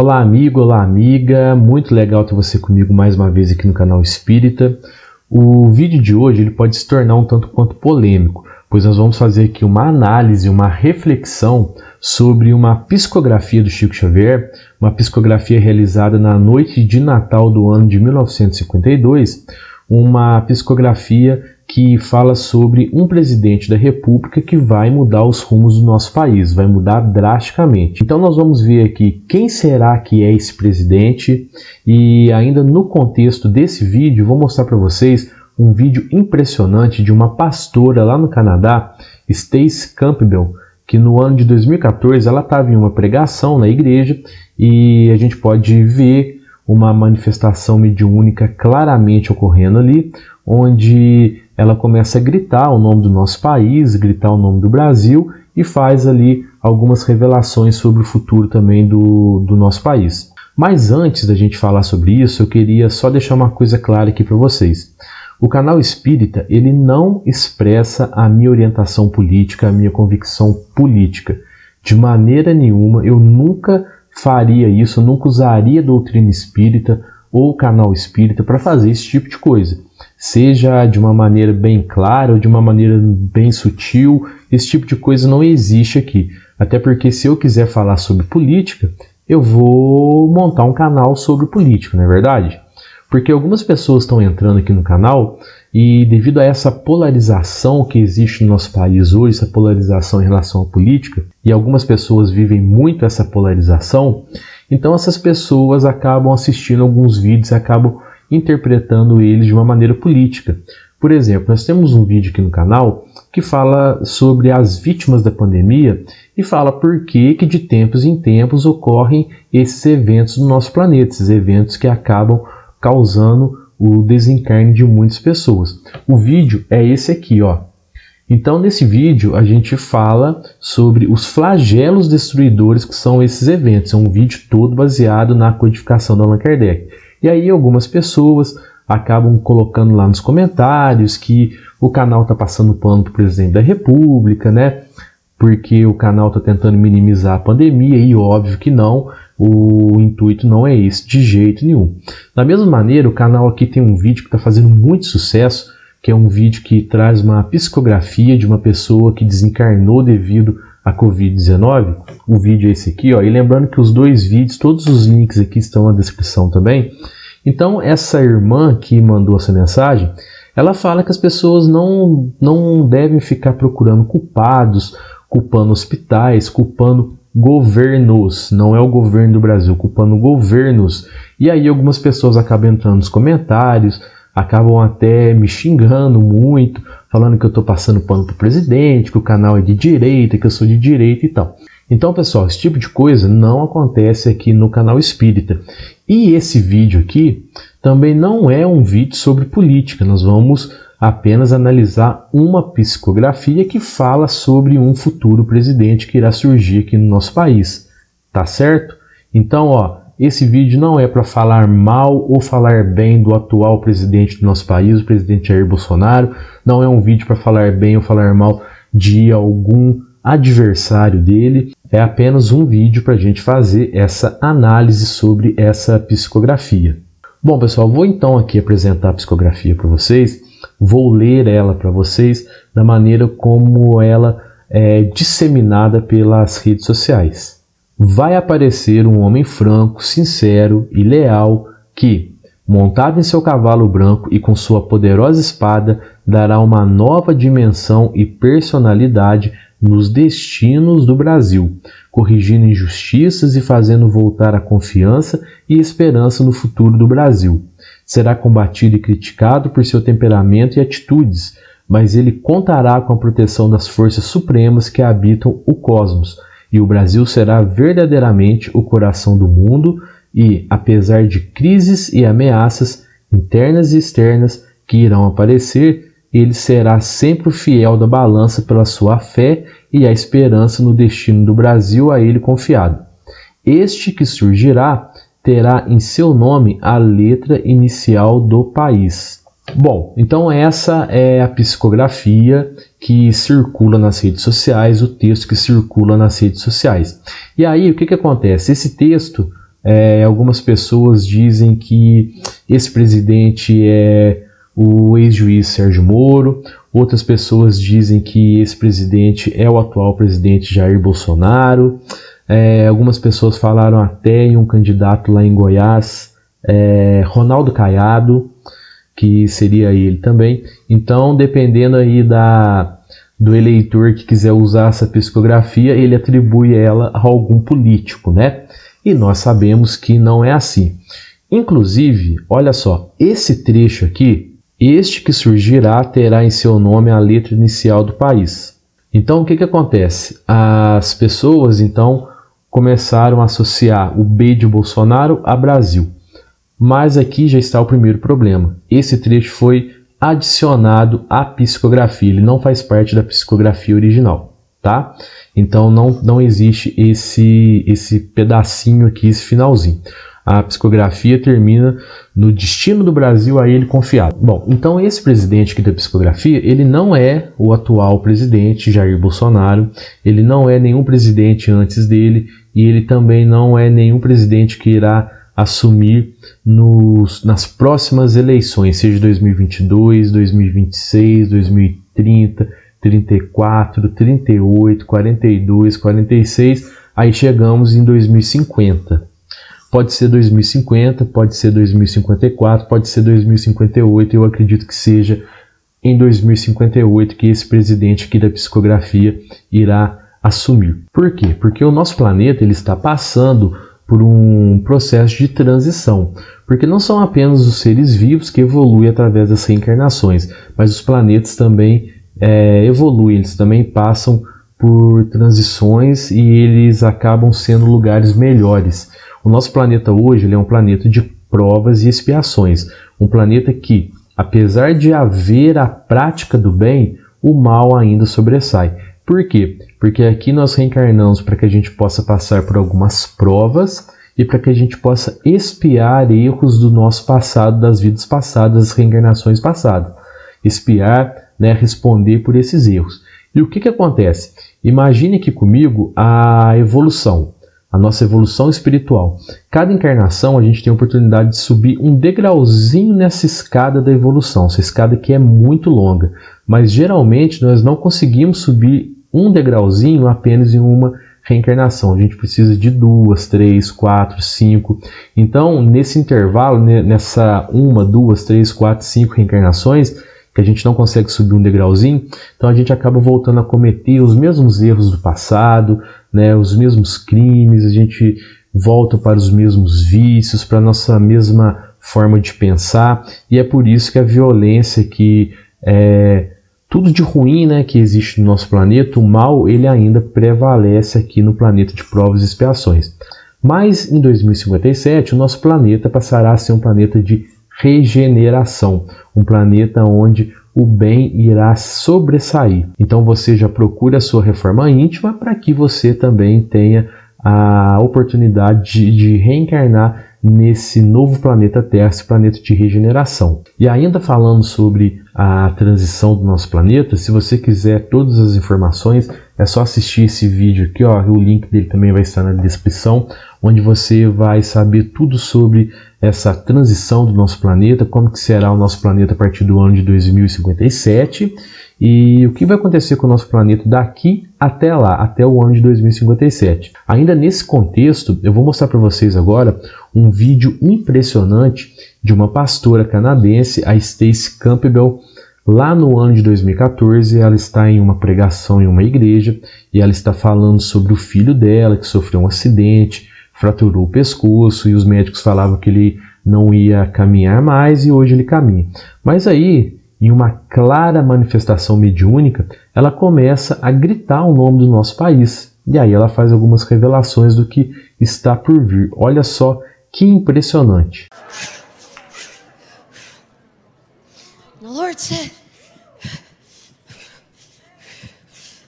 Olá, amigo, olá, amiga. Muito legal ter você comigo mais uma vez aqui no canal Espírita. O vídeo de hoje ele pode se tornar um tanto quanto polêmico, pois nós vamos fazer aqui uma análise, uma reflexão sobre uma psicografia do Chico Xavier, uma psicografia realizada na noite de Natal do ano de 1952, uma psicografia que fala sobre um presidente da República que vai mudar os rumos do nosso país, vai mudar drasticamente. Então nós vamos ver aqui quem será que é esse presidente e ainda no contexto desse vídeo vou mostrar para vocês um vídeo impressionante de uma pastora lá no Canadá, Stace Campbell, que no ano de 2014 ela estava em uma pregação na igreja e a gente pode ver uma manifestação mediúnica claramente ocorrendo ali, onde ela começa a gritar o nome do nosso país, gritar o nome do Brasil e faz ali algumas revelações sobre o futuro também do, do nosso país. Mas antes da gente falar sobre isso, eu queria só deixar uma coisa clara aqui para vocês. O canal Espírita, ele não expressa a minha orientação política, a minha convicção política. De maneira nenhuma, eu nunca faria isso, eu nunca usaria a doutrina espírita ou o canal espírita para fazer esse tipo de coisa seja de uma maneira bem clara ou de uma maneira bem sutil. Esse tipo de coisa não existe aqui. Até porque se eu quiser falar sobre política, eu vou montar um canal sobre política, não é verdade? Porque algumas pessoas estão entrando aqui no canal e devido a essa polarização que existe no nosso país hoje, essa polarização em relação à política, e algumas pessoas vivem muito essa polarização, então essas pessoas acabam assistindo alguns vídeos e acabam interpretando eles de uma maneira política. Por exemplo, nós temos um vídeo aqui no canal que fala sobre as vítimas da pandemia e fala por que, que de tempos em tempos ocorrem esses eventos no nosso planeta, esses eventos que acabam causando o desencarne de muitas pessoas. O vídeo é esse aqui, ó. Então, nesse vídeo, a gente fala sobre os flagelos destruidores que são esses eventos. É um vídeo todo baseado na codificação da Allan Kardec. E aí algumas pessoas acabam colocando lá nos comentários que o canal está passando pano para o presidente da República, né? Porque o canal está tentando minimizar a pandemia e óbvio que não, o intuito não é esse de jeito nenhum. Da mesma maneira, o canal aqui tem um vídeo que está fazendo muito sucesso, que é um vídeo que traz uma psicografia de uma pessoa que desencarnou devido à Covid-19. O vídeo é esse aqui, ó. E lembrando que os dois vídeos, todos os links aqui estão na descrição também. Então, essa irmã que mandou essa mensagem, ela fala que as pessoas não, não devem ficar procurando culpados, culpando hospitais, culpando governos, não é o governo do Brasil, culpando governos. E aí algumas pessoas acabam entrando nos comentários, acabam até me xingando muito, falando que eu estou passando pano para o presidente, que o canal é de direita, que eu sou de direita e tal. Então, pessoal, esse tipo de coisa não acontece aqui no canal Espírita. E esse vídeo aqui também não é um vídeo sobre política. Nós vamos apenas analisar uma psicografia que fala sobre um futuro presidente que irá surgir aqui no nosso país. Tá certo? Então, ó, esse vídeo não é para falar mal ou falar bem do atual presidente do nosso país, o presidente Jair Bolsonaro. Não é um vídeo para falar bem ou falar mal de algum adversário dele. É apenas um vídeo para a gente fazer essa análise sobre essa psicografia. Bom, pessoal, vou então aqui apresentar a psicografia para vocês. Vou ler ela para vocês da maneira como ela é disseminada pelas redes sociais. Vai aparecer um homem franco, sincero e leal que, montado em seu cavalo branco e com sua poderosa espada, dará uma nova dimensão e personalidade nos destinos do Brasil, corrigindo injustiças e fazendo voltar a confiança e esperança no futuro do Brasil. Será combatido e criticado por seu temperamento e atitudes, mas ele contará com a proteção das forças supremas que habitam o cosmos, e o Brasil será verdadeiramente o coração do mundo e, apesar de crises e ameaças internas e externas que irão aparecer, ele será sempre o fiel da balança pela sua fé e a esperança no destino do Brasil a ele confiado. Este que surgirá terá em seu nome a letra inicial do país. Bom, então essa é a psicografia que circula nas redes sociais, o texto que circula nas redes sociais. E aí, o que, que acontece? Esse texto É, algumas pessoas dizem que esse presidente é o ex-juiz Sérgio Moro, outras pessoas dizem que esse presidente é o atual presidente Jair Bolsonaro. É, algumas pessoas falaram até em um candidato lá em Goiás, é, Ronaldo Caiado, que seria ele também. Então, dependendo aí da, do eleitor que quiser usar essa psicografia, ele atribui ela a algum político, né? E nós sabemos que não é assim. Inclusive, olha só, esse trecho aqui, este que surgirá terá em seu nome a letra inicial do país. Então, o que, que acontece? As pessoas, então, começaram a associar o B de Bolsonaro a Brasil. Mas aqui já está o primeiro problema. Esse trecho foi adicionado à psicografia, ele não faz parte da psicografia original, tá? Então não, não existe esse, esse pedacinho aqui, esse finalzinho. A psicografia termina no destino do Brasil a ele confiado. Bom, então esse presidente aqui da psicografia, ele não é o atual presidente Jair Bolsonaro, ele não é nenhum presidente antes dele e ele também não é nenhum presidente que irá assumir nos, nas próximas eleições, seja 2022, 2026, 2030, 34, 38, 42, 46, aí chegamos em 2050. Pode ser 2050, pode ser 2054, pode ser 2058, eu acredito que seja em 2058 que esse presidente aqui da psicografia irá assumir. Por quê? Porque o nosso planeta ele está passando por um processo de transição, porque não são apenas os seres vivos que evoluem através das reencarnações, mas os planetas também é, evoluem, eles também passam por transições e eles acabam sendo lugares melhores. O nosso planeta hoje é um planeta de provas e expiações, um planeta que, apesar de haver a prática do bem, o mal ainda sobressai. Por quê? Porque aqui nós reencarnamos para que a gente possa passar por algumas provas e para que a gente possa espiar erros do nosso passado, das vidas passadas, das reencarnações passadas. Espiar, né, responder por esses erros. E o que, que acontece? Imagine aqui comigo a evolução, a nossa evolução espiritual. Cada encarnação a gente tem a oportunidade de subir um degrauzinho nessa escada da evolução, essa escada que é muito longa, mas geralmente nós não conseguimos subir um degrauzinho apenas em uma reencarnação. A gente precisa de duas, três, quatro, cinco. Então, nesse intervalo, nessa uma, duas, três, quatro, cinco reencarnações, que a gente não consegue subir um degrauzinho, então a gente acaba voltando a cometer os mesmos erros do passado, né, os mesmos crimes, a gente volta para os mesmos vícios, para a nossa mesma forma de pensar, e é por isso que a violência que é, tudo de ruim né, que existe no nosso planeta, o mal ele ainda prevalece aqui no planeta de provas e expiações. Mas em 2057 o nosso planeta passará a ser um planeta de regeneração, um planeta onde o bem irá sobressair. Então você já procura a sua reforma íntima para que você também tenha a oportunidade de, de reencarnar nesse novo planeta Terra, esse planeta de regeneração. E ainda falando sobre a transição do nosso planeta, se você quiser todas as informações, é só assistir esse vídeo aqui, ó, o link dele também vai estar na descrição, onde você vai saber tudo sobre essa transição do nosso planeta, como que será o nosso planeta a partir do ano de 2057 e o que vai acontecer com o nosso planeta daqui até lá, até o ano de 2057. Ainda nesse contexto, eu vou mostrar para vocês agora um vídeo impressionante de uma pastora canadense, a Stacy Campbell, Lá no ano de 2014, ela está em uma pregação em uma igreja e ela está falando sobre o filho dela que sofreu um acidente, fraturou o pescoço e os médicos falavam que ele não ia caminhar mais e hoje ele caminha. Mas aí em uma clara manifestação mediúnica, ela começa a gritar o nome do nosso país. E aí ela faz algumas revelações do que está por vir. Olha só que impressionante. The Lord said,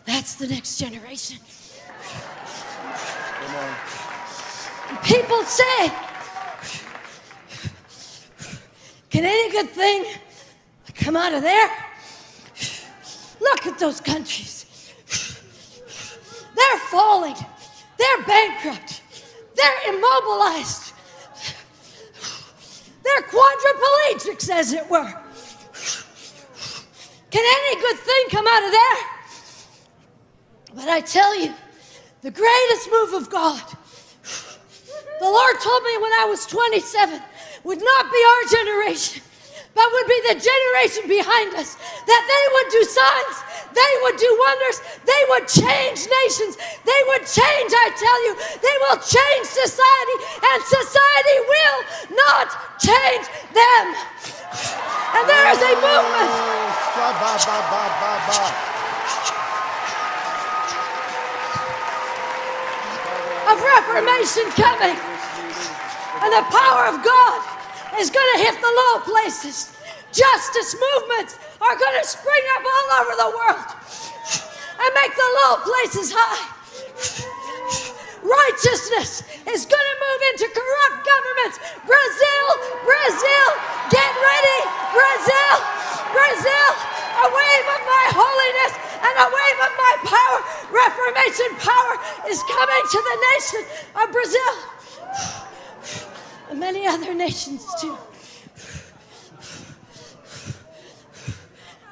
That's the next generation. People say, Can any good thing come out of there. Look at those countries. They're falling. They're bankrupt. They're immobilized. They're quadriplegics, as it were. Can any good thing come out of there? But I tell you, the greatest move of God, the Lord told me when I was 27, would not be our generation, but would be the generation behind us, that they would do signs, they would do wonders, they would change nations, they would change, I tell you, they will change society, and society will not change them. And there is a movement. Of reformation coming. And the power of God is going to hit the low places. Justice movements are going to spring up all over the world and make the low places high. Righteousness is going to move into corrupt governments. Brazil, Brazil, get ready. Brazil, Brazil, a wave of my holiness and a wave of my power, Reformation power, is coming to the nation of Brazil. Many other nations too.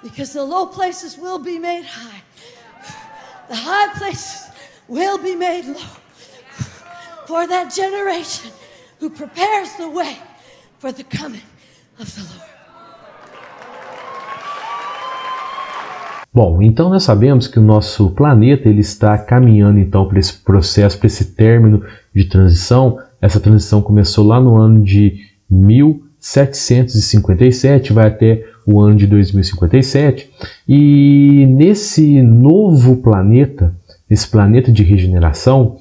Because the low places will be made high, the high places will be made low for that generation who prepares the way for the coming of the Lord. Bom, então nós sabemos que o nosso planeta ele está caminhando então para esse processo, para esse término de transição. Essa transição começou lá no ano de 1757, vai até o ano de 2057. E nesse novo planeta, esse planeta de regeneração,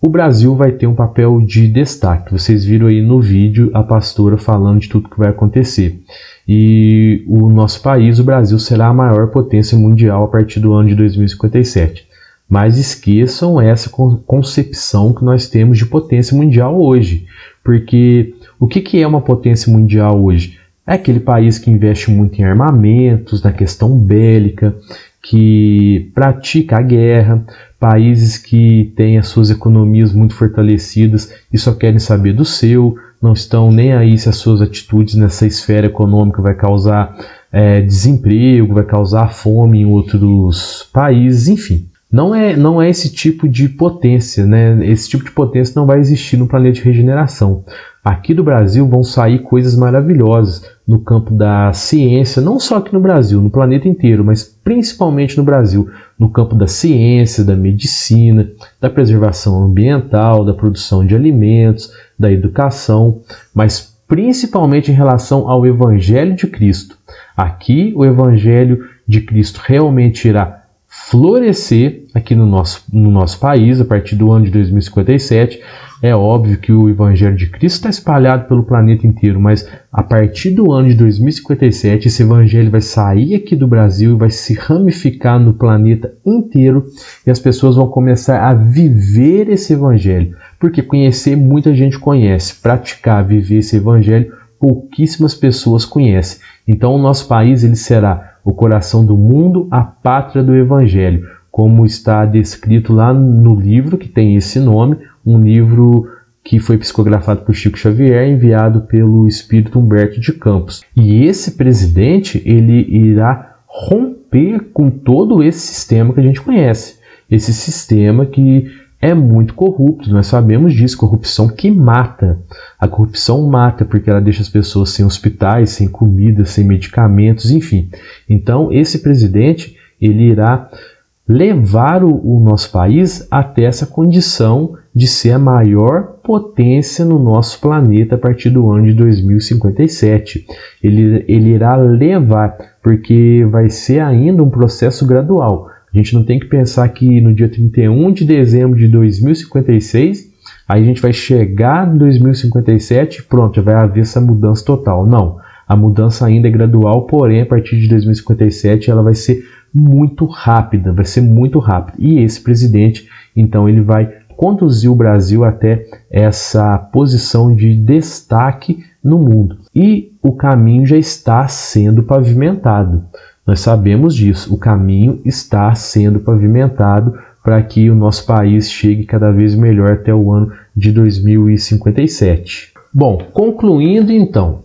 o Brasil vai ter um papel de destaque. Vocês viram aí no vídeo a pastora falando de tudo que vai acontecer. E o nosso país, o Brasil, será a maior potência mundial a partir do ano de 2057. Mas esqueçam essa concepção que nós temos de potência mundial hoje. Porque o que é uma potência mundial hoje? É aquele país que investe muito em armamentos, na questão bélica, que pratica a guerra, países que têm as suas economias muito fortalecidas e só querem saber do seu, não estão nem aí se as suas atitudes nessa esfera econômica vai causar é, desemprego, vai causar fome em outros países, enfim. Não é, não é esse tipo de potência, né? Esse tipo de potência não vai existir no planeta de regeneração. Aqui do Brasil vão sair coisas maravilhosas no campo da ciência, não só aqui no Brasil, no planeta inteiro, mas principalmente no Brasil, no campo da ciência, da medicina, da preservação ambiental, da produção de alimentos, da educação, mas principalmente em relação ao Evangelho de Cristo. Aqui o Evangelho de Cristo realmente irá florescer aqui no nosso, no nosso país a partir do ano de 2057. É óbvio que o Evangelho de Cristo está espalhado pelo planeta inteiro, mas a partir do ano de 2057 esse Evangelho vai sair aqui do Brasil e vai se ramificar no planeta inteiro e as pessoas vão começar a viver esse Evangelho. Porque conhecer muita gente conhece, praticar, viver esse Evangelho pouquíssimas pessoas conhecem. Então o nosso país ele será o coração do mundo, a pátria do Evangelho, como está descrito lá no livro que tem esse nome, um livro que foi psicografado por Chico Xavier, enviado pelo espírito Humberto de Campos. E esse presidente, ele irá romper com todo esse sistema que a gente conhece. Esse sistema que é muito corrupto, nós sabemos disso, corrupção que mata. A corrupção mata porque ela deixa as pessoas sem hospitais, sem comida, sem medicamentos, enfim. Então, esse presidente, ele irá levar o, o nosso país até essa condição de ser a maior potência no nosso planeta a partir do ano de 2057. Ele, ele irá levar, porque vai ser ainda um processo gradual. A gente não tem que pensar que no dia 31 de dezembro de 2056, aí a gente vai chegar em 2057 e pronto, vai haver essa mudança total. Não. A mudança ainda é gradual, porém a partir de 2057 ela vai ser muito rápida, vai ser muito rápida. E esse presidente, então, ele vai conduzir o Brasil até essa posição de destaque no mundo. E o caminho já está sendo pavimentado. Nós sabemos disso, o caminho está sendo pavimentado para que o nosso país chegue cada vez melhor até o ano de 2057. Bom, concluindo então,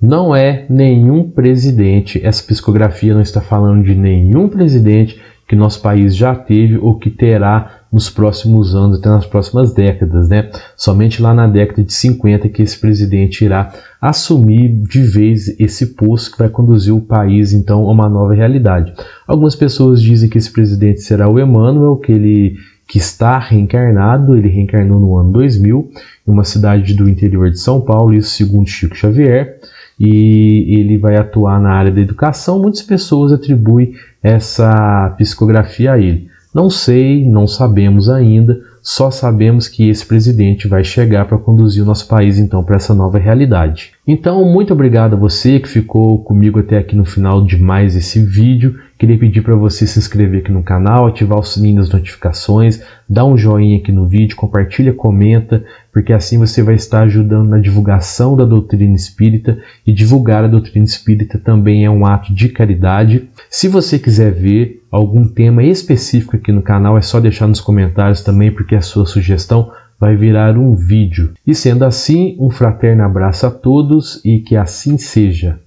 não é nenhum presidente, essa psicografia não está falando de nenhum presidente que nosso país já teve ou que terá nos próximos anos, até nas próximas décadas, né? Somente lá na década de 50 que esse presidente irá assumir de vez esse posto que vai conduzir o país então a uma nova realidade. Algumas pessoas dizem que esse presidente será o Emmanuel, que ele que está reencarnado, ele reencarnou no ano 2000 em uma cidade do interior de São Paulo, isso segundo Chico Xavier, e ele vai atuar na área da educação. Muitas pessoas atribuem essa psicografia a ele. Não sei, não sabemos ainda, só sabemos que esse presidente vai chegar para conduzir o nosso país então para essa nova realidade. Então, muito obrigado a você que ficou comigo até aqui no final de mais esse vídeo. Queria pedir para você se inscrever aqui no canal, ativar o sininho das notificações, dar um joinha aqui no vídeo, compartilha, comenta, porque assim você vai estar ajudando na divulgação da doutrina espírita e divulgar a doutrina espírita também é um ato de caridade. Se você quiser ver algum tema específico aqui no canal, é só deixar nos comentários também, porque a sua sugestão vai virar um vídeo. E sendo assim, um fraterno abraço a todos e que assim seja.